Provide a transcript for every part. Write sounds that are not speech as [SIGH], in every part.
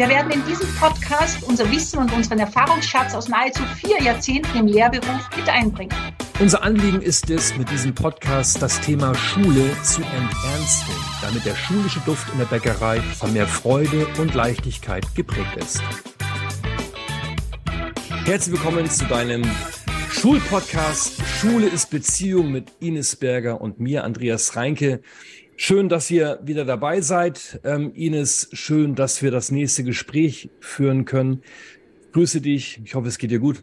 Wir werden in diesem Podcast unser Wissen und unseren Erfahrungsschatz aus nahezu vier Jahrzehnten im Lehrberuf mit einbringen. Unser Anliegen ist es, mit diesem Podcast das Thema Schule zu enternsten, damit der schulische Duft in der Bäckerei von mehr Freude und Leichtigkeit geprägt ist. Herzlich willkommen zu deinem Schulpodcast Schule ist Beziehung mit Ines Berger und mir, Andreas Reinke. Schön, dass ihr wieder dabei seid. Ähm, Ines, schön, dass wir das nächste Gespräch führen können. grüße dich. Ich hoffe, es geht dir gut.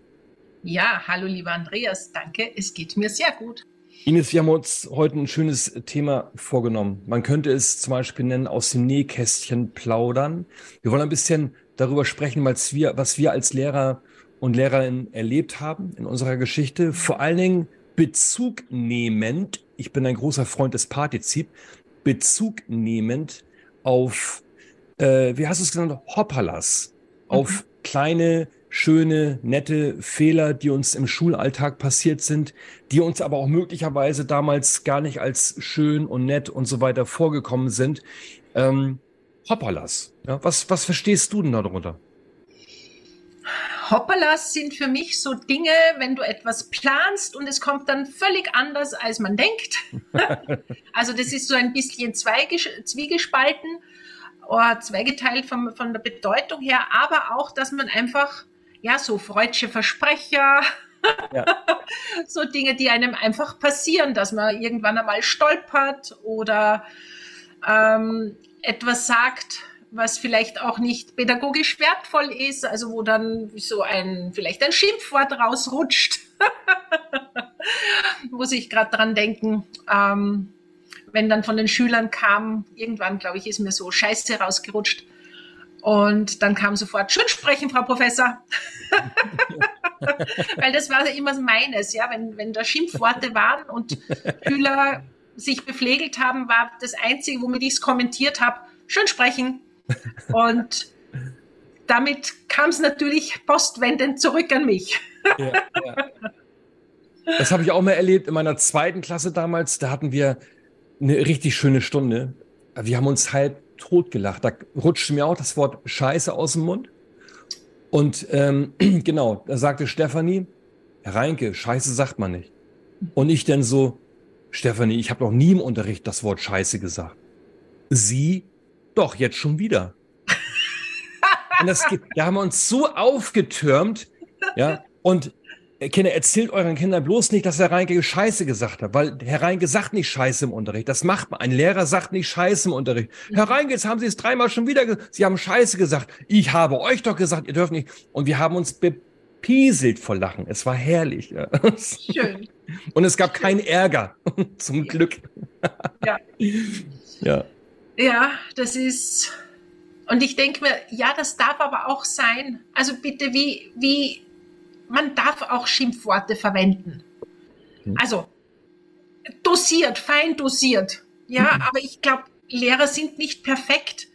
Ja, hallo lieber Andreas. Danke, es geht mir sehr gut. Ines, wir haben uns heute ein schönes Thema vorgenommen. Man könnte es zum Beispiel nennen, aus dem Nähkästchen plaudern. Wir wollen ein bisschen darüber sprechen, was wir, was wir als Lehrer und Lehrerinnen erlebt haben in unserer Geschichte. Vor allen Dingen Bezug nehmend, ich bin ein großer Freund des Partizip, Bezug nehmend auf, äh, wie hast du es genannt, Hoppalas, mhm. auf kleine, schöne, nette Fehler, die uns im Schulalltag passiert sind, die uns aber auch möglicherweise damals gar nicht als schön und nett und so weiter vorgekommen sind. Ähm, Hoppalas, ja, was, was verstehst du denn darunter? Hoppalas sind für mich so Dinge, wenn du etwas planst und es kommt dann völlig anders, als man denkt. [LAUGHS] also das ist so ein bisschen zwiegespalten oder zweigeteilt von, von der Bedeutung her, aber auch, dass man einfach, ja, so freudsche Versprecher, ja. [LAUGHS] so Dinge, die einem einfach passieren, dass man irgendwann einmal stolpert oder ähm, etwas sagt, was vielleicht auch nicht pädagogisch wertvoll ist, also wo dann so ein, vielleicht ein Schimpfwort rausrutscht. [LAUGHS] Muss ich gerade dran denken. Ähm, wenn dann von den Schülern kam, irgendwann, glaube ich, ist mir so Scheiße rausgerutscht. Und dann kam sofort, schön sprechen, Frau Professor. [LAUGHS] Weil das war immer meines, ja, wenn, wenn da Schimpfworte waren und Schüler sich bepflegelt haben, war das Einzige, womit ich es kommentiert habe, schön sprechen. Und damit kam es natürlich postwendend zurück an mich. Ja, ja. Das habe ich auch mal erlebt in meiner zweiten Klasse damals. Da hatten wir eine richtig schöne Stunde. Wir haben uns halb tot gelacht. Da rutschte mir auch das Wort Scheiße aus dem Mund. Und ähm, [CLEARS THROAT] genau, da sagte Stefanie, Herr Reinke, Scheiße sagt man nicht. Und ich dann so, Stefanie, ich habe noch nie im Unterricht das Wort Scheiße gesagt. Sie doch, jetzt schon wieder. und das, da haben wir uns so aufgetürmt, ja, und äh, Kinder, erzählt euren Kindern bloß nicht, dass Herr Reinke Scheiße gesagt hat, weil Herr Reinke sagt nicht Scheiße im Unterricht. Das macht man. Ein Lehrer sagt nicht Scheiße im Unterricht. Herr Reinke, jetzt haben Sie es dreimal schon wieder gesagt. Sie haben Scheiße gesagt. Ich habe euch doch gesagt, ihr dürft nicht. Und wir haben uns bepieselt vor Lachen. Es war herrlich. Ja. Schön. Und es gab keinen Ärger. [LAUGHS] Zum Glück. Ja. ja. Ja, das ist. Und ich denke mir, ja, das darf aber auch sein. Also bitte, wie, wie, man darf auch Schimpfworte verwenden. Mhm. Also dosiert, fein dosiert. Ja, mhm. aber ich glaube, Lehrer sind nicht perfekt.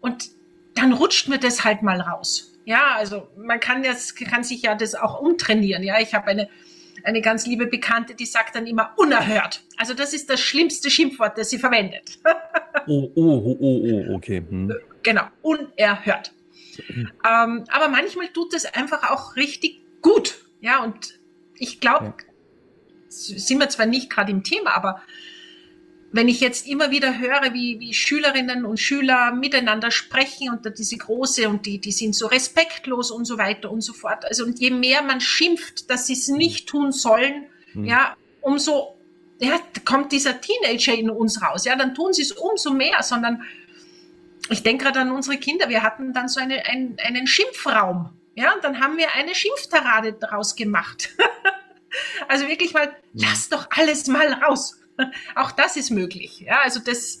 Und dann rutscht mir das halt mal raus. Ja, also man kann, das, kann sich ja das auch umtrainieren. Ja, ich habe eine eine ganz liebe Bekannte, die sagt dann immer unerhört. Also das ist das schlimmste Schimpfwort, das sie verwendet. oh, oh, oh, oh, oh okay. Hm. Genau, unerhört. Mhm. Ähm, aber manchmal tut es einfach auch richtig gut. Ja, und ich glaube, ja. sind wir zwar nicht gerade im Thema, aber wenn ich jetzt immer wieder höre, wie, wie Schülerinnen und Schüler miteinander sprechen und diese große und die, die sind so respektlos und so weiter und so fort. Also und je mehr man schimpft, dass sie es nicht tun sollen, mhm. ja, umso ja, kommt dieser Teenager in uns raus. Ja, dann tun sie es umso mehr, sondern ich denke gerade an unsere Kinder. Wir hatten dann so eine, ein, einen Schimpfraum. Ja, und dann haben wir eine Schimpftarade daraus gemacht. [LAUGHS] also wirklich mal, lass doch alles mal raus. [LAUGHS] auch das ist möglich. Ja, also das,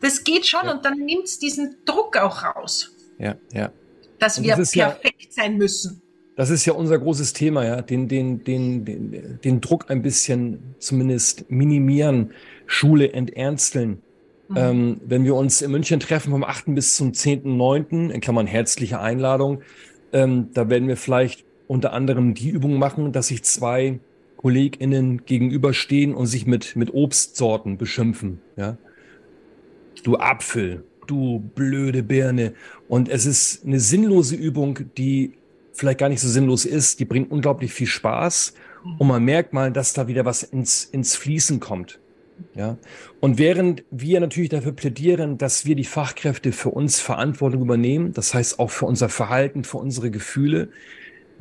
das geht schon ja. und dann nimmt es diesen Druck auch raus. Ja, ja. Dass und wir das perfekt ja, sein müssen. Das ist ja unser großes Thema, ja, den, den, den, den, den Druck ein bisschen zumindest minimieren, Schule enternsteln. Mhm. Ähm, wenn wir uns in München treffen vom 8. bis zum 10.9., in Klammern herzliche Einladung, ähm, da werden wir vielleicht unter anderem die Übung machen, dass sich zwei KollegInnen gegenüberstehen und sich mit, mit Obstsorten beschimpfen. Ja? Du Apfel, du blöde Birne. Und es ist eine sinnlose Übung, die vielleicht gar nicht so sinnlos ist. Die bringt unglaublich viel Spaß. Und man merkt mal, dass da wieder was ins, ins Fließen kommt. Ja. Und während wir natürlich dafür plädieren, dass wir die Fachkräfte für uns Verantwortung übernehmen, das heißt auch für unser Verhalten, für unsere Gefühle,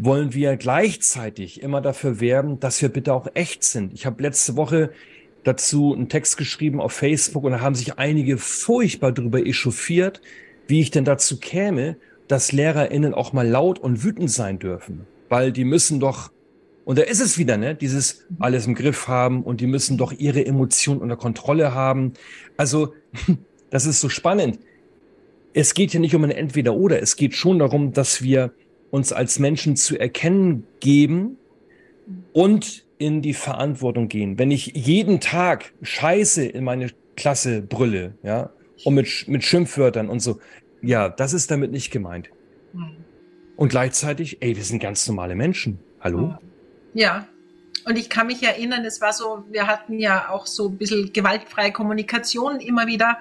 wollen wir gleichzeitig immer dafür werben, dass wir bitte auch echt sind. Ich habe letzte Woche dazu einen Text geschrieben auf Facebook und da haben sich einige furchtbar darüber echauffiert, wie ich denn dazu käme, dass LehrerInnen auch mal laut und wütend sein dürfen. Weil die müssen doch und da ist es wieder, ne? Dieses alles im Griff haben und die müssen doch ihre Emotionen unter Kontrolle haben. Also, [LAUGHS] das ist so spannend. Es geht ja nicht um ein Entweder-Oder. Es geht schon darum, dass wir uns als Menschen zu erkennen geben und in die Verantwortung gehen. Wenn ich jeden Tag Scheiße in meine Klasse brülle, ja, und mit, mit Schimpfwörtern und so, ja, das ist damit nicht gemeint. Und gleichzeitig, ey, wir sind ganz normale Menschen. Hallo? Ja. Und ich kann mich erinnern, es war so, wir hatten ja auch so ein bisschen gewaltfreie Kommunikation immer wieder.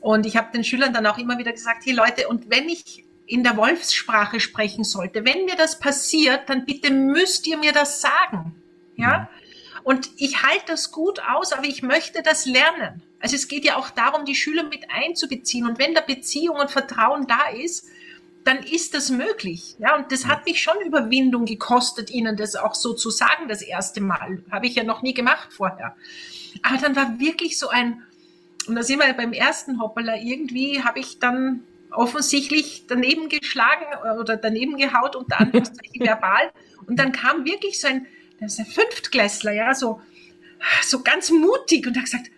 Und ich habe den Schülern dann auch immer wieder gesagt, hey Leute, und wenn ich in der Wolfssprache sprechen sollte, wenn mir das passiert, dann bitte müsst ihr mir das sagen. Ja? Mhm. Und ich halte das gut aus, aber ich möchte das lernen. Also es geht ja auch darum, die Schüler mit einzubeziehen. Und wenn da Beziehung und Vertrauen da ist, dann ist das möglich. Ja, und das hat mich schon Überwindung gekostet, Ihnen das auch so zu sagen, das erste Mal. Habe ich ja noch nie gemacht vorher. Aber dann war wirklich so ein, und da sind wir beim ersten Hoppala, irgendwie habe ich dann offensichtlich daneben geschlagen oder daneben gehaut, unter Anführungszeichen [LAUGHS] verbal. Und dann kam wirklich so ein, das ist ein Fünftklässler, ja, so, so ganz mutig und hat gesagt,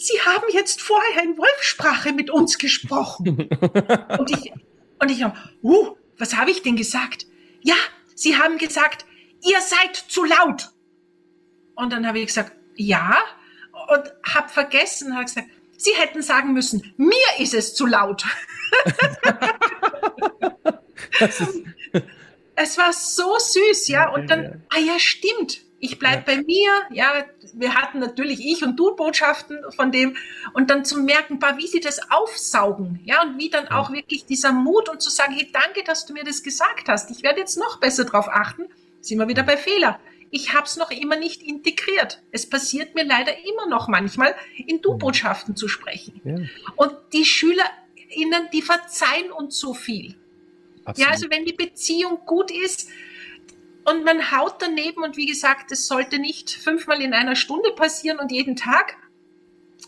Sie haben jetzt vorher in Wolfsprache mit uns gesprochen. [LAUGHS] und ich, und ich habe, uh, was habe ich denn gesagt? Ja, Sie haben gesagt, ihr seid zu laut. Und dann habe ich gesagt, ja, und habe vergessen, habe gesagt, Sie hätten sagen müssen, mir ist es zu laut. Es war so süß, ja. Und dann, ah ja, stimmt ich bleib ja. bei mir, ja, wir hatten natürlich ich und du Botschaften von dem und dann zu merken, wie sie das aufsaugen, ja, und wie dann auch wirklich dieser Mut und zu sagen, hey, danke, dass du mir das gesagt hast. Ich werde jetzt noch besser drauf achten. Sind wir wieder bei Fehler. Ich habe es noch immer nicht integriert. Es passiert mir leider immer noch manchmal, in Du-Botschaften zu sprechen. Ja. Und die SchülerInnen, die verzeihen uns so viel. Absolut. Ja, also wenn die Beziehung gut ist, und man haut daneben und wie gesagt, es sollte nicht fünfmal in einer Stunde passieren und jeden Tag,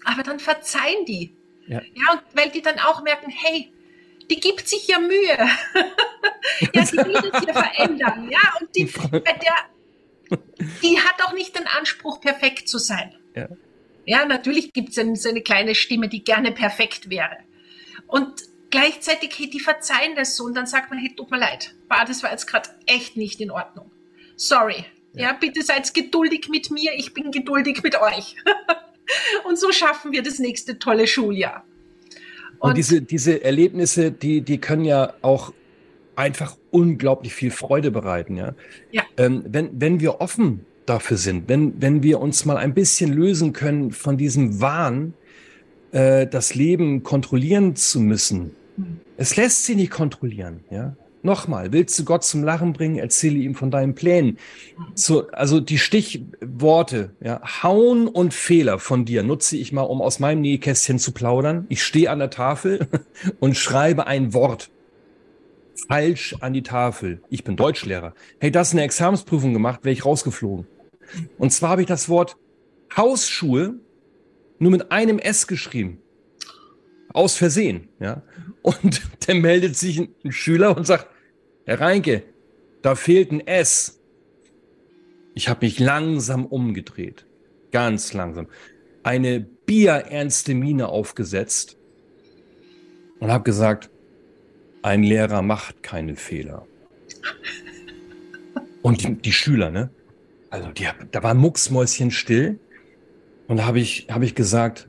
aber dann verzeihen die. Ja, ja und weil die dann auch merken, hey, die gibt sich ja Mühe. [LAUGHS] ja, die will es ja verändern. Ja, und die, [LAUGHS] der, die hat auch nicht den Anspruch, perfekt zu sein. Ja, ja natürlich gibt es so eine kleine Stimme, die gerne perfekt wäre. Und gleichzeitig, hey, die verzeihen das so und dann sagt man, hey, tut mir leid, bah, das war jetzt gerade echt nicht in Ordnung. Sorry. Ja. ja, bitte seid geduldig mit mir, ich bin geduldig mit euch. [LAUGHS] und so schaffen wir das nächste tolle Schuljahr. Und, und diese, diese Erlebnisse, die, die können ja auch einfach unglaublich viel Freude bereiten, ja. ja. Ähm, wenn, wenn wir offen dafür sind, wenn, wenn wir uns mal ein bisschen lösen können von diesem Wahn, äh, das Leben kontrollieren zu müssen. Hm. Es lässt sich nicht kontrollieren, ja. Nochmal, willst du Gott zum Lachen bringen, erzähle ihm von deinen Plänen. So, also die Stichworte, ja, Hauen und Fehler von dir nutze ich mal, um aus meinem Nähkästchen zu plaudern. Ich stehe an der Tafel [LAUGHS] und schreibe ein Wort falsch an die Tafel. Ich bin Deutschlehrer. Hey, das ist eine Examensprüfung gemacht, wäre ich rausgeflogen. Und zwar habe ich das Wort Hausschuhe nur mit einem S geschrieben. Aus Versehen, ja. Und [LAUGHS] dann meldet sich ein, Schüler und sagt, Herr Reinke, da fehlt ein S. Ich habe mich langsam umgedreht. Ganz langsam. Eine bierernste Miene aufgesetzt und habe gesagt, ein Lehrer macht keine Fehler. Und die, die Schüler, ne? Also die, da war Mucksmäuschen still. Und habe ich, hab ich gesagt,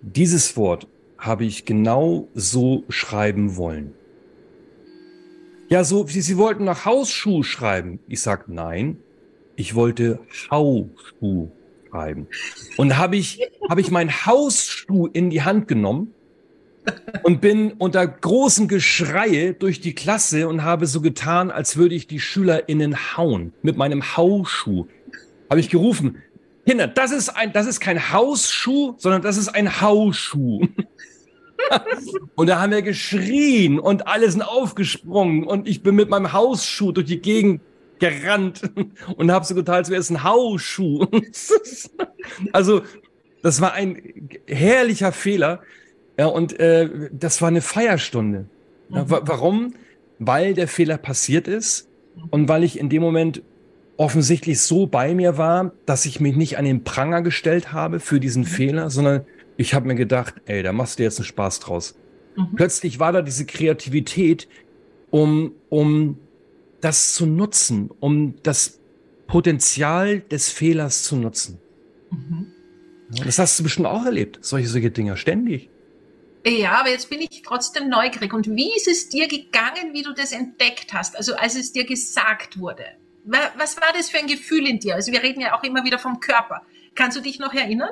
dieses Wort habe ich genau so schreiben wollen. Ja, so, Sie, Sie wollten nach Hausschuh schreiben. Ich sag nein, ich wollte Hauschuh schreiben. Und habe ich, habe ich mein Hausschuh in die Hand genommen und bin unter großem Geschreie durch die Klasse und habe so getan, als würde ich die SchülerInnen hauen mit meinem Hausschuh. Habe ich gerufen, Kinder, das ist ein, das ist kein Hausschuh, sondern das ist ein Hausschuh. [LAUGHS] und da haben wir geschrien und alle sind aufgesprungen und ich bin mit meinem Hausschuh durch die Gegend gerannt [LAUGHS] und habe so getan, als wäre es ein Hausschuh. [LAUGHS] also, das war ein herrlicher Fehler. Ja, und äh, das war eine Feierstunde. Ja, wa warum? Weil der Fehler passiert ist und weil ich in dem Moment offensichtlich so bei mir war, dass ich mich nicht an den Pranger gestellt habe für diesen mhm. Fehler, sondern ich habe mir gedacht, ey, da machst du jetzt einen Spaß draus. Mhm. Plötzlich war da diese Kreativität, um, um das zu nutzen, um das Potenzial des Fehlers zu nutzen. Mhm. Das hast du bestimmt auch erlebt, solche, solche Dinger, ständig. Ja, aber jetzt bin ich trotzdem neugierig. Und wie ist es dir gegangen, wie du das entdeckt hast? Also als es dir gesagt wurde. Was war das für ein Gefühl in dir? Also wir reden ja auch immer wieder vom Körper. Kannst du dich noch erinnern?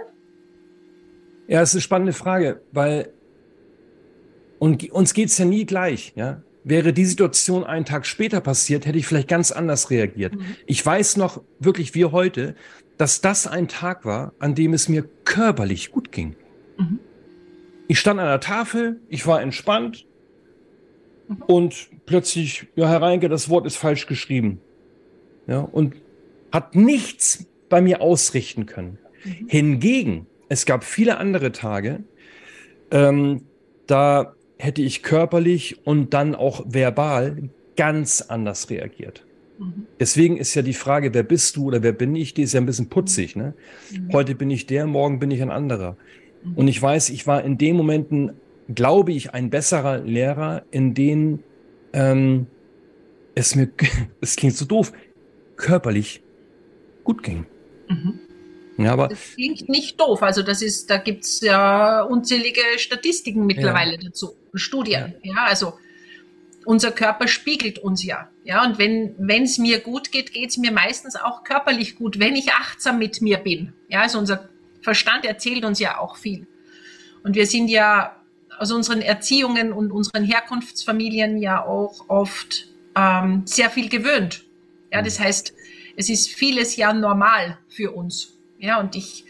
Ja, das ist eine spannende Frage, weil und uns geht's ja nie gleich, ja. Wäre die Situation einen Tag später passiert, hätte ich vielleicht ganz anders reagiert. Mhm. Ich weiß noch wirklich wie heute, dass das ein Tag war, an dem es mir körperlich gut ging. Mhm. Ich stand an der Tafel, ich war entspannt mhm. und plötzlich, ja, Herr Reinke, das Wort ist falsch geschrieben. Ja, und hat nichts bei mir ausrichten können. Mhm. Hingegen, es gab viele andere Tage, ähm, da hätte ich körperlich und dann auch verbal ganz anders reagiert. Mhm. Deswegen ist ja die Frage, wer bist du oder wer bin ich, die ist ja ein bisschen putzig. Ne? Mhm. Heute bin ich der, morgen bin ich ein anderer. Mhm. Und ich weiß, ich war in den Momenten, glaube ich, ein besserer Lehrer, in denen ähm, es mir, [LAUGHS] es klingt so doof, körperlich gut ging. Mhm. Ja, aber das klingt nicht doof. Also das ist, da gibt es ja unzählige Statistiken mittlerweile ja. dazu, Studien. Ja. ja, also unser Körper spiegelt uns ja. Ja, und wenn es mir gut geht, geht es mir meistens auch körperlich gut, wenn ich achtsam mit mir bin. Ja, also unser Verstand erzählt uns ja auch viel. Und wir sind ja aus unseren Erziehungen und unseren Herkunftsfamilien ja auch oft ähm, sehr viel gewöhnt. Ja, das heißt, es ist vieles ja normal für uns. Ja, und ich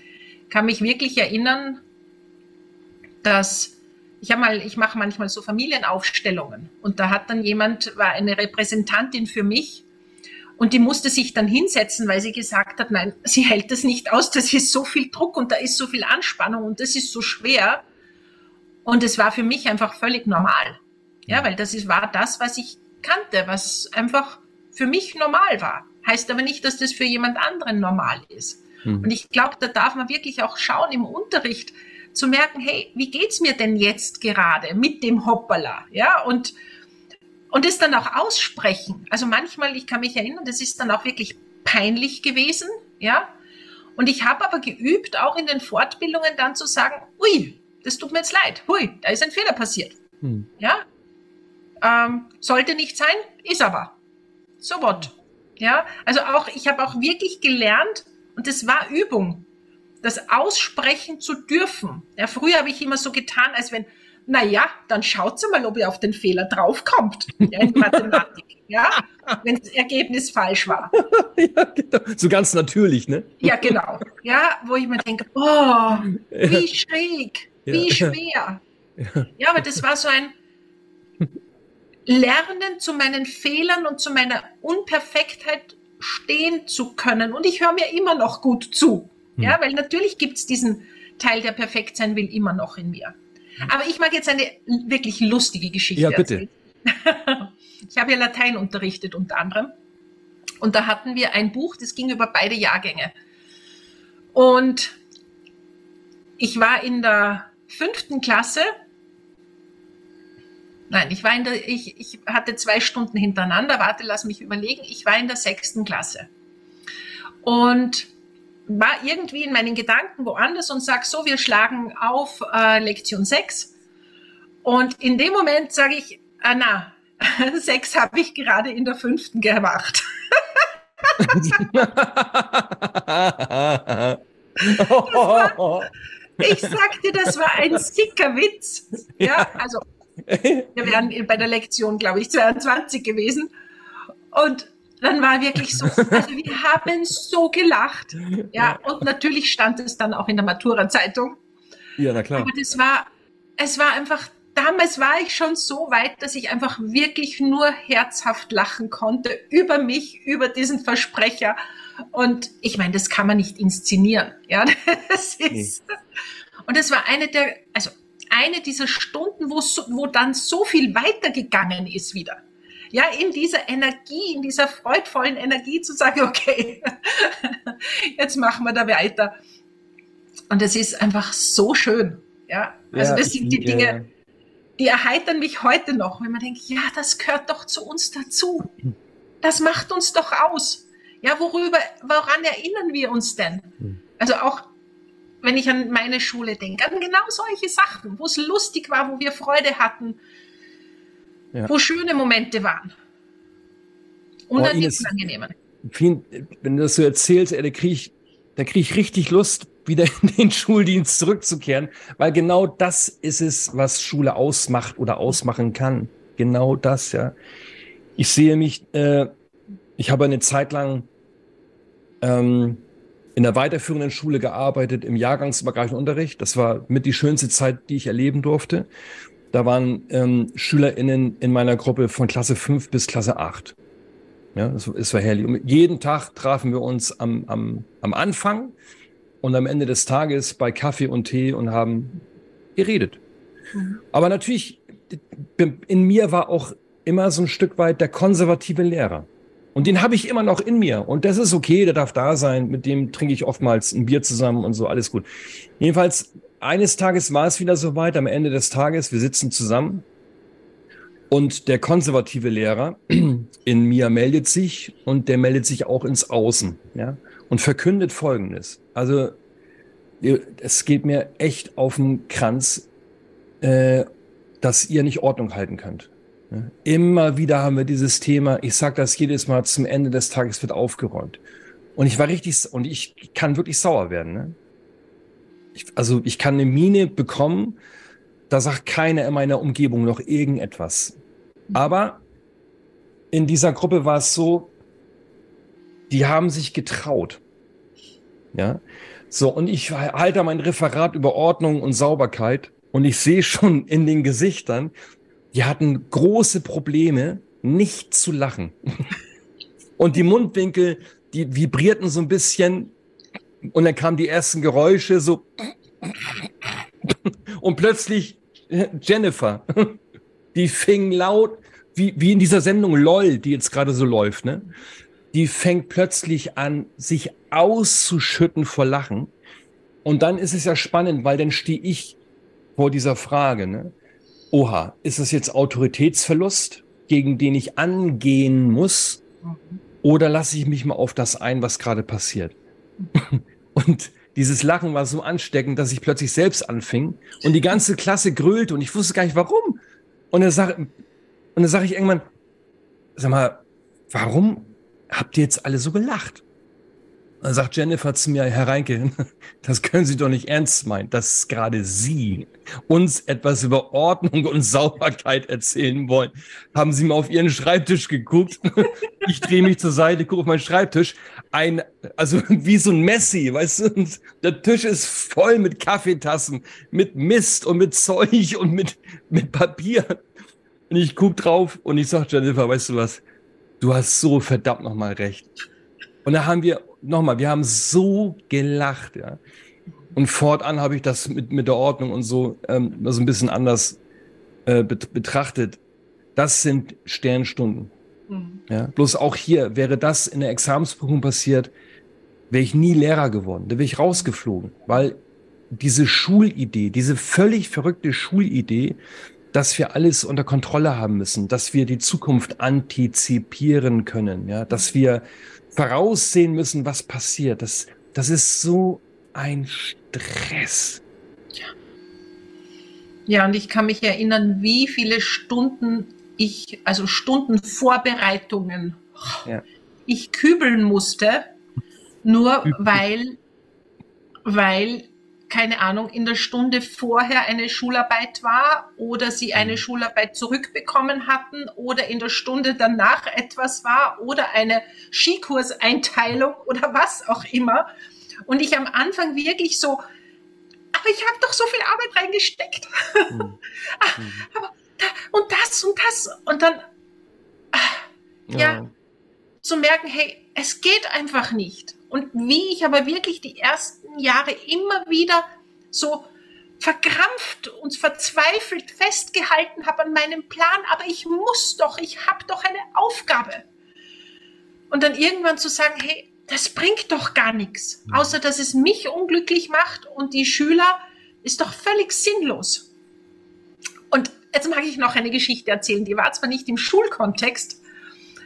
kann mich wirklich erinnern, dass ich habe mal, ich mache manchmal so Familienaufstellungen und da hat dann jemand, war eine Repräsentantin für mich und die musste sich dann hinsetzen, weil sie gesagt hat, nein, sie hält das nicht aus, das ist so viel Druck und da ist so viel Anspannung und das ist so schwer. Und es war für mich einfach völlig normal. Ja, weil das ist, war das, was ich kannte, was einfach für mich normal war. Heißt aber nicht, dass das für jemand anderen normal ist. Mhm. Und ich glaube, da darf man wirklich auch schauen im Unterricht zu merken, hey, wie geht's mir denn jetzt gerade mit dem Hoppala? Ja, und, und es dann auch aussprechen. Also manchmal, ich kann mich erinnern, das ist dann auch wirklich peinlich gewesen, ja. Und ich habe aber geübt, auch in den Fortbildungen dann zu sagen, ui, das tut mir jetzt leid, hui, da ist ein Fehler passiert. Hm. Ja, ähm, sollte nicht sein, ist aber. So what? Ja, also auch, ich habe auch wirklich gelernt, und das war Übung, das aussprechen zu dürfen. Ja, früher habe ich immer so getan, als wenn, na ja, dann schaut sie mal, ob ihr auf den Fehler draufkommt ja, in Mathematik, ja, [LAUGHS] wenn das Ergebnis falsch war. [LAUGHS] ja, genau. So ganz natürlich, ne? Ja, genau. Ja, wo ich mir denke, oh, wie schräg, wie ja. schwer. Ja. ja, aber das war so ein Lernen zu meinen Fehlern und zu meiner Unperfektheit stehen zu können. Und ich höre mir immer noch gut zu. Hm. Ja, weil natürlich gibt es diesen Teil, der perfekt sein will, immer noch in mir. Aber ich mag jetzt eine wirklich lustige Geschichte Ja, bitte. erzählen. [LAUGHS] Ich habe ja Latein unterrichtet unter anderem. Und da hatten wir ein Buch, das ging über beide Jahrgänge. Und ich war in der fünften Klasse. Nein, ich war in der, ich, ich hatte zwei Stunden hintereinander. Warte, lass mich überlegen. Ich war in der sechsten Klasse. Und war irgendwie in meinen Gedanken woanders und sag so, wir schlagen auf äh, Lektion 6. Und in dem Moment sage ich, ah, na, [LAUGHS] sechs habe ich gerade in der fünften gemacht. [LAUGHS] Ich sagte, das war ein sicker Witz. Ja, also [LAUGHS] wir wären bei der Lektion, glaube ich, 22 gewesen. Und dann war wirklich so, also wir haben so gelacht. Ja, und natürlich stand es dann auch in der Matura-Zeitung. Ja, na klar. Aber das war, es war einfach, damals war ich schon so weit, dass ich einfach wirklich nur herzhaft lachen konnte über mich, über diesen Versprecher. Und ich meine, das kann man nicht inszenieren. Ja, [LAUGHS] das ist, und das war eine der, also eine dieser Stunden, wo, so, wo dann so viel weitergegangen ist wieder. Ja, in dieser Energie, in dieser freudvollen Energie zu sagen, [LAUGHS] okay, jetzt machen wir da weiter. Und es ist einfach so schön. Ja, also Ja, das sind die ja, Dinge, die erheitern mich heute noch, wenn man denkt, ja, das gehört doch zu uns dazu. Das macht uns doch aus. Ja, worüber, woran erinnern wir uns denn? Hm. Also auch, wenn ich an meine Schule denke, an genau solche Sachen, wo es lustig war, wo wir Freude hatten, Ja. wo schöne Momente waren. Und Oh, an Ines. unangenehmen. Vielen, wenn du das so erzählst, da kriege ich, da krieg ich richtig Lust, wieder in den Schuldienst zurückzukehren, weil genau das ist es, was Schule ausmacht oder ausmachen kann. Genau das, ja. Ich sehe mich, äh, ich habe eine Zeit lang ähm, in der weiterführenden Schule gearbeitet, im jahrgangsübergreifenden Unterricht. Das war mit die schönste Zeit, die ich erleben durfte. Da waren ähm, SchülerInnen in meiner Gruppe von Klasse 5 bis Klasse 8. Ja, es, es war herrlich. Und jeden Tag trafen wir uns am, am, am Anfang und am Ende des Tages bei Kaffee und Tee und haben geredet. Mhm. Aber natürlich, in mir war auch immer so ein Stück weit der konservative Lehrer. Und den habe ich immer noch in mir. Und das ist okay, der darf da sein. Mit dem trinke ich oftmals ein Bier zusammen und so, alles gut. Jedenfalls, eines Tages war es wieder soweit, am Ende des Tages, wir sitzen zusammen und der konservative Lehrer [CLEARS THROAT] in mir meldet sich und der meldet sich auch ins Außen, ja, und verkündet Folgendes. Also, es geht mir echt auf den Kranz, äh, dass ihr nicht Ordnung halten könnt. Immer wieder haben wir dieses Thema, ich sage das jedes Mal, zum Ende des Tages wird aufgeräumt. Und ich war richtig, und ich kann wirklich sauer werden. Ne? Ich, also ich kann eine Mine bekommen, da sagt keiner in meiner Umgebung noch irgendetwas. Aber in dieser Gruppe war es so, die haben sich getraut. Ja. So, und ich halte mein Referat über Ordnung und Sauberkeit und ich sehe schon in den Gesichtern, die hatten große Probleme, nicht zu lachen. Und die Mundwinkel, die vibrierten so ein bisschen und dann kamen die ersten Geräusche so und plötzlich Jennifer, die fing laut, wie, wie in dieser Sendung LOL, die jetzt gerade so läuft, ne? Die fängt plötzlich an, sich auszuschütten vor Lachen. Und dann ist es ja spannend, weil dann stehe ich vor dieser Frage, ne? Oha, ist es jetzt Autoritätsverlust, gegen den ich angehen muss? Oder lasse ich mich mal auf das ein, was gerade passiert? [LAUGHS] Und dieses Lachen war so ansteckend, dass ich plötzlich selbst anfing und die ganze Klasse grölte und ich wusste gar nicht warum. Und dann sage und dann sag ich irgendwann, sag mal, warum habt ihr jetzt alle so gelacht? Dann sagt Jennifer zu mir, Herr Reinke, [LAUGHS] das können Sie doch nicht ernst meinen, dass gerade Sie uns etwas über Ordnung und Sauberkeit erzählen wollen. Haben Sie mal auf Ihren Schreibtisch geguckt? [LAUGHS] Ich drehe mich zur Seite, gucke auf meinen Schreibtisch. Ein, also [LAUGHS] wie so ein Messi, weißt du? Der Tisch ist voll mit Kaffeetassen, mit Mist und mit Zeug und mit, mit Papier. Und ich guck drauf und ich sag Jennifer, weißt du was? Du hast so verdammt nochmal recht. Und da haben wir, nochmal, wir haben so gelacht, ja. Und fortan habe ich das mit, mit der Ordnung und so ähm, so ein bisschen anders äh, betrachtet. Das sind Sternstunden. Mhm. Ja, bloß auch hier wäre das in der Examensprüfung passiert, wäre ich nie Lehrer geworden. Da wäre ich rausgeflogen, weil diese Schulidee, diese völlig verrückte Schulidee, dass wir alles unter Kontrolle haben müssen, dass wir die Zukunft antizipieren können, ja, dass wir voraussehen müssen, was passiert. Das, das ist so ein Stress. Ja. Ja, und ich kann mich erinnern, wie viele Stunden ich, also Stunden Vorbereitungen, ja. ich kübeln musste, nur weil, weil, keine Ahnung, in der Stunde vorher eine Schularbeit war oder sie eine mhm. Schularbeit zurückbekommen hatten oder in der Stunde danach etwas war oder eine Skikurseinteilung oder was auch immer. Und ich am Anfang wirklich so, aber ich habe doch so viel Arbeit reingesteckt. Mhm. [LAUGHS] aber und das und das und dann ja. ja, zu merken, hey, es geht einfach nicht. Und wie ich aber wirklich die ersten Jahre immer wieder so verkrampft und verzweifelt festgehalten habe an meinem Plan, aber ich muss doch, ich habe doch eine Aufgabe. Und dann irgendwann zu sagen, hey, das bringt doch gar nichts, mhm. außer dass es mich unglücklich macht und die Schüler ist doch völlig sinnlos. Und jetzt mag ich noch eine Geschichte erzählen, die war zwar nicht im Schulkontext,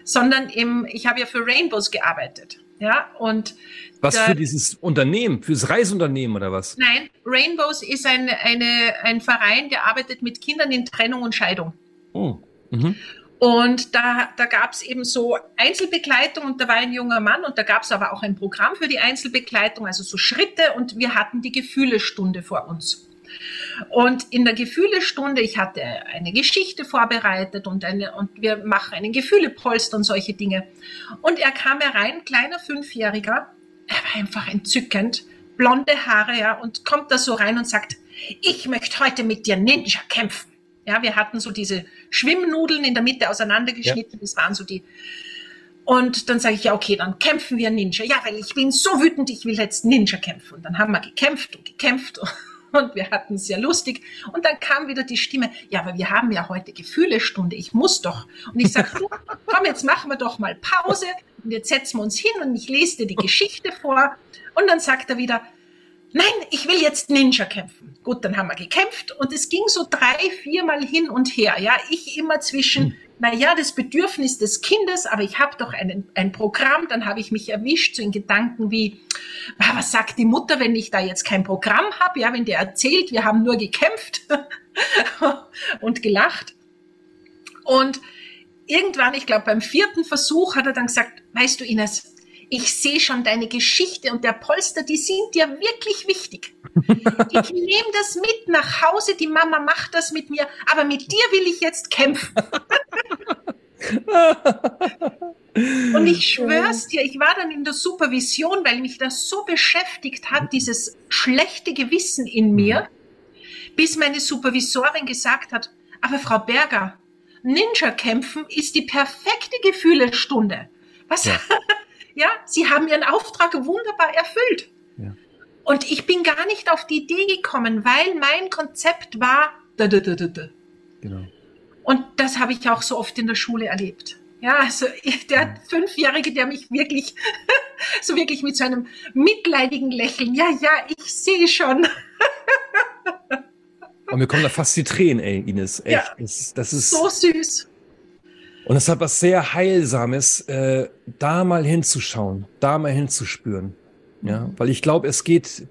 sondern im, ich habe ja für Rainbows gearbeitet. Ja, und was für dieses Unternehmen, fürs Reisunternehmen oder was? Nein, Rainbows ist ein, eine, ein Verein, der arbeitet mit Kindern in Trennung und Scheidung. Oh. Mhm. Und da, da gab es eben so Einzelbegleitung und da war ein junger Mann und da gab es aber auch ein Programm für die Einzelbegleitung, also so Schritte und wir hatten die Gefühlestunde vor uns. Und in der Gefühlestunde, ich hatte eine Geschichte vorbereitet und, eine, und wir machen einen Gefühlepolster und solche Dinge. Und er kam herein, kleiner Fünfjähriger, er war einfach entzückend, blonde Haare, ja, und kommt da so rein und sagt, ich möchte heute mit dir Ninja kämpfen. Ja, wir hatten so diese Schwimmnudeln in der Mitte auseinandergeschnitten, ja. das waren so die, und dann sage ich, ja, okay, dann kämpfen wir Ninja. Ja, weil ich bin so wütend, ich will jetzt Ninja kämpfen. Und dann haben wir gekämpft und gekämpft und wir hatten es sehr lustig. Und dann kam wieder die Stimme, ja, aber wir haben ja heute Gefühlestunde, ich muss doch. Und ich sage, komm, jetzt machen wir doch mal Pause und jetzt setzen wir uns hin und ich lese dir die Geschichte vor. Und dann sagt er wieder, nein, ich will jetzt Ninja kämpfen. Gut, dann haben wir gekämpft und es ging so drei, viermal hin und her. Ja, ich immer zwischen, hm naja, das Bedürfnis des Kindes, aber ich habe doch einen, ein Programm, dann habe ich mich erwischt, so in Gedanken wie, ah, was sagt die Mutter, wenn ich da jetzt kein Programm habe, ja, wenn der erzählt, wir haben nur gekämpft [LAUGHS] und gelacht. Und irgendwann, ich glaube beim vierten Versuch hat er dann gesagt, weißt du Ines, ich sehe schon deine Geschichte und der Polster, die sind dir wirklich wichtig. Ich nehme das mit nach Hause, die Mama macht das mit mir, aber mit dir will ich jetzt kämpfen. und ich schwör's dir, ich war dann in der Supervision, weil mich das so beschäftigt hat, dieses schlechte Gewissen in mir, bis meine Supervisorin gesagt hat, aber Frau Berger, Ninja kämpfen ist die perfekte Gefühlestunde. Was? Ja. [LAUGHS] Ja, sie haben ihren Auftrag wunderbar erfüllt. Ja. Und ich bin gar nicht auf die Idee gekommen, weil mein Konzept war. Da, da, da, da, da. Genau. Und das habe ich auch so oft in der Schule erlebt. Ja, also [LAUGHS] der ja. Fünfjährige, der mich wirklich, [LAUGHS] so wirklich mit so einem mitleidigen Lächeln, ja, ja, ich sehe schon. [LAUGHS] Und mir kommen da fast die Tränen, ey, Ines. Echt. Ja, das, das ist so süß. Und es hat was sehr Heilsames, äh, da mal hinzuschauen, da mal hinzuspüren. Ja, weil ich glaube, es geht,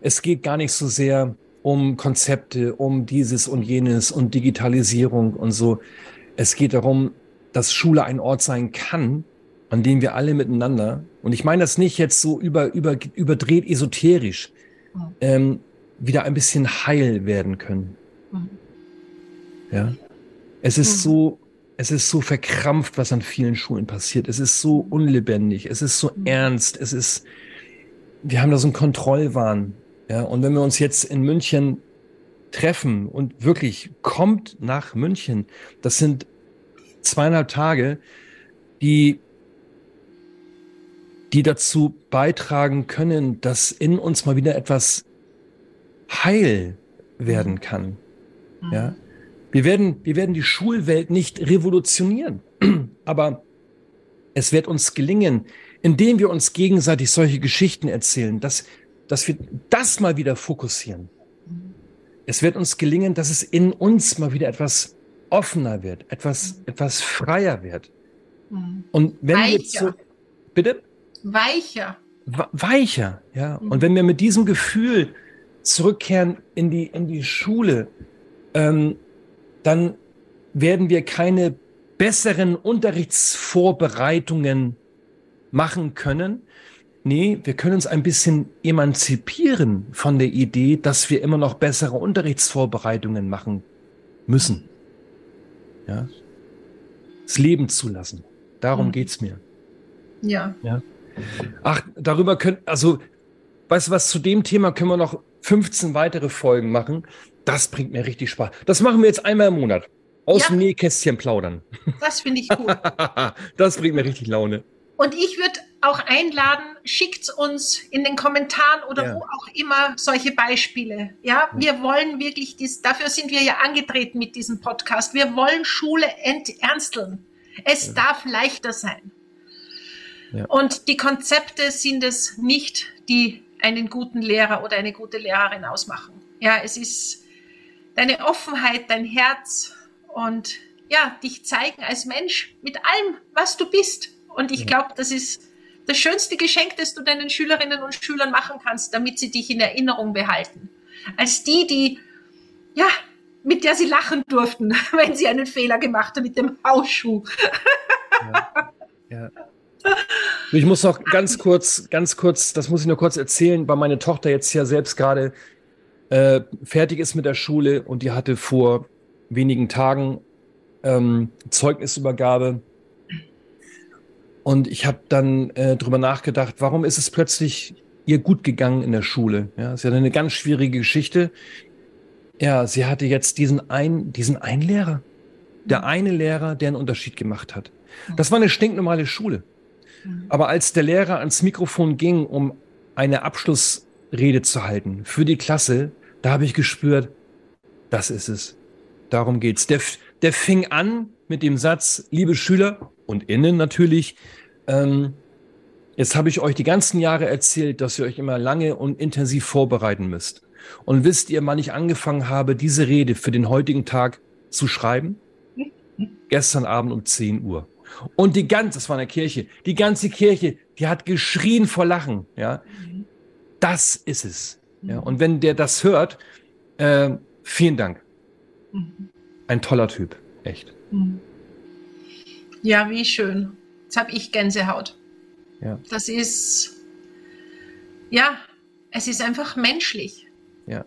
es geht gar nicht so sehr um Konzepte, um dieses und jenes und Digitalisierung und so. Es geht darum, dass Schule ein Ort sein kann, an dem wir alle miteinander, und ich meine das nicht jetzt so über, über, überdreht esoterisch, ähm, wieder ein bisschen heil werden können. Ja. Es ist mhm. so es ist so verkrampft, was an vielen Schulen passiert. Es ist so unlebendig. Es ist so mhm. ernst. Es ist, wir haben da so einen Kontrollwahn. Ja, und wenn wir uns jetzt in München treffen und wirklich kommt nach München, das sind zweieinhalb Tage, die, die dazu beitragen können, dass in uns mal wieder etwas heil werden kann. Ja. Wir werden, wir werden die Schulwelt nicht revolutionieren, [CLEARS THROAT] aber es wird uns gelingen, indem wir uns gegenseitig solche Geschichten erzählen, dass, dass wir das mal wieder fokussieren. Es wird uns gelingen, dass es in uns mal wieder etwas offener wird, etwas, etwas freier wird. Mhm. Und wenn wir Weicher. zu, bitte? Weicher. Weicher, ja. Und wenn wir mit diesem Gefühl zurückkehren in die, in die Schule, ähm, dann werden wir keine besseren Unterrichtsvorbereitungen machen können. Nee, wir können uns ein bisschen emanzipieren von der Idee, dass wir immer noch bessere Unterrichtsvorbereitungen machen müssen. Ja. Das Leben zulassen. Darum Mhm. geht's mir. Ja. Ach, darüber können, also, weißt du was, zu dem Thema können wir noch 15 weitere Folgen machen. Das bringt mir richtig Spaß. Das machen wir jetzt einmal im Monat. Aus Ja. dem Nähkästchen plaudern. [LAUGHS] Das finde ich cool. das bringt mir richtig Laune. Und ich würde auch einladen, schickt uns in den Kommentaren oder Ja. wo auch immer solche Beispiele. Ja, wir wollen wirklich dies, dafür sind wir ja angetreten mit diesem Podcast. Wir wollen Schule enternsteln. Es darf leichter sein. Ja. Und die Konzepte sind es nicht, die einen guten Lehrer oder eine gute Lehrerin ausmachen. Ja, es ist deine Offenheit, dein Herz und ja, dich zeigen als Mensch mit allem, was du bist. Und ich Ja. glaube, das ist das schönste Geschenk, das du deinen Schülerinnen und Schülern machen kannst, damit sie dich in Erinnerung behalten. Als die, die, ja, mit der sie lachen durften, [LAUGHS] wenn sie einen Fehler gemacht haben mit dem Hausschuh. Ja. Ich muss noch ganz kurz, ganz kurz, das muss ich nur kurz erzählen, weil meine Tochter jetzt ja selbst gerade äh, fertig ist mit der Schule und die hatte vor wenigen Tagen ähm, Zeugnisübergabe. Und ich habe dann äh, drüber nachgedacht, warum ist es plötzlich ihr gut gegangen in der Schule? Ja, sie hatte eine ganz schwierige Geschichte. Ja, sie hatte jetzt diesen ein, diesen einen Lehrer. Der eine Lehrer, der einen Unterschied gemacht hat. Das war eine stinknormale Schule. Aber als der Lehrer ans Mikrofon ging, um eine Abschlussrede zu halten für die Klasse, da habe ich gespürt, das ist es. Darum geht's. Der, der fing an mit dem Satz, liebe Schüler und Innen natürlich, ähm, jetzt habe ich euch die ganzen Jahre erzählt, dass ihr euch immer lange und intensiv vorbereiten müsst. Und wisst ihr, wann ich angefangen habe, diese Rede für den heutigen Tag zu schreiben? Gestern Abend um 10 Uhr. Und die ganze, das war in der Kirche, die ganze Kirche, die hat geschrien vor Lachen, ja. Das ist es. Ja, und wenn der das hört, äh, vielen Dank. Ein toller Typ, echt. Ja, wie schön. Jetzt habe ich Gänsehaut. Ja. Das ist, ja, es ist einfach menschlich. Ja.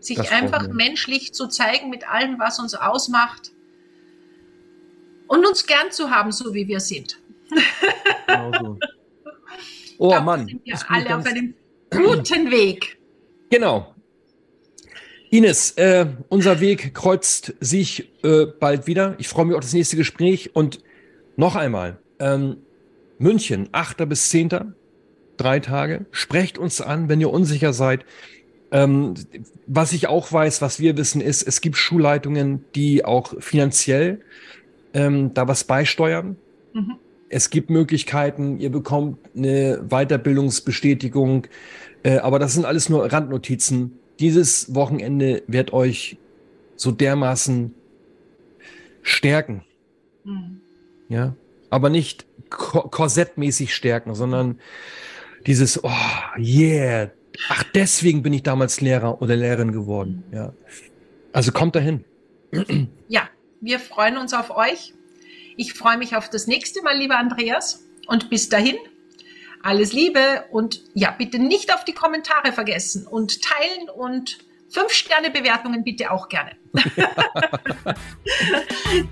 Sich Das einfach menschlich zu zeigen mit allem, was uns ausmacht. Und uns gern zu haben, so wie wir sind. Genau so. [LAUGHS] Oh Mann. sind wir alle auf einem guten Weg. Genau. Ines, äh, unser Weg kreuzt sich äh, bald wieder. Ich freue mich auf das nächste Gespräch. Und noch einmal, ähm, München, 8. bis 10. Drei Tage. Sprecht uns an, wenn ihr unsicher seid. Ähm, was ich auch weiß, was wir wissen, ist, es gibt Schulleitungen, die auch finanziell ähm, da was beisteuern. Mhm. Es gibt Möglichkeiten, ihr bekommt eine Weiterbildungsbestätigung, äh, aber das sind alles nur Randnotizen. Dieses Wochenende wird euch so dermaßen stärken, Mhm. ja, aber nicht ko korsettmäßig stärken, sondern dieses, oh, yeah, ach, deswegen bin ich damals Lehrer oder Lehrerin geworden, ja. Also kommt dahin. Ja, wir freuen uns auf euch. Ich freue mich auf das nächste Mal, lieber Andreas. Und bis dahin, alles Liebe und ja, bitte nicht auf die Kommentare vergessen und teilen und fünf Sterne Bewertungen bitte auch gerne. [LAUGHS]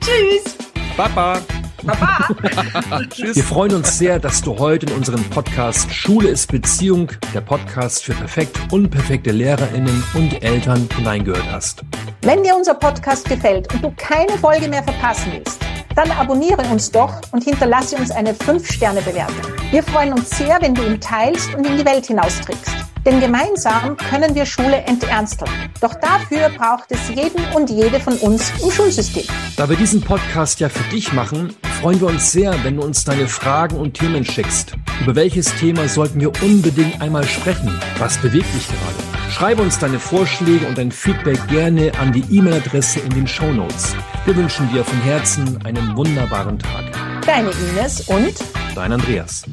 Tschüss. Baba. Baba. [LAUGHS] Wir freuen uns sehr, dass du heute in unserem Podcast Schule ist Beziehung, der Podcast für perfekt unperfekte LehrerInnen und Eltern hineingehört hast. Wenn dir unser Podcast gefällt und du keine Folge mehr verpassen willst, dann abonniere uns doch und hinterlasse uns eine 5-Sterne-Bewertung. Wir freuen uns sehr, wenn du ihn teilst und in die Welt hinausträgst. Denn gemeinsam können wir Schule enternsteln. Doch dafür braucht es jeden und jede von uns im Schulsystem. Da wir diesen Podcast ja für dich machen, freuen wir uns sehr, wenn du uns deine Fragen und Themen schickst. Über welches Thema sollten wir unbedingt einmal sprechen? Was bewegt dich gerade? Schreibe uns deine Vorschläge und dein Feedback gerne an die E-Mail-Adresse in den Show Notes. Wir wünschen dir von Herzen einen wunderbaren Tag. Deine Ines und Dein Andreas.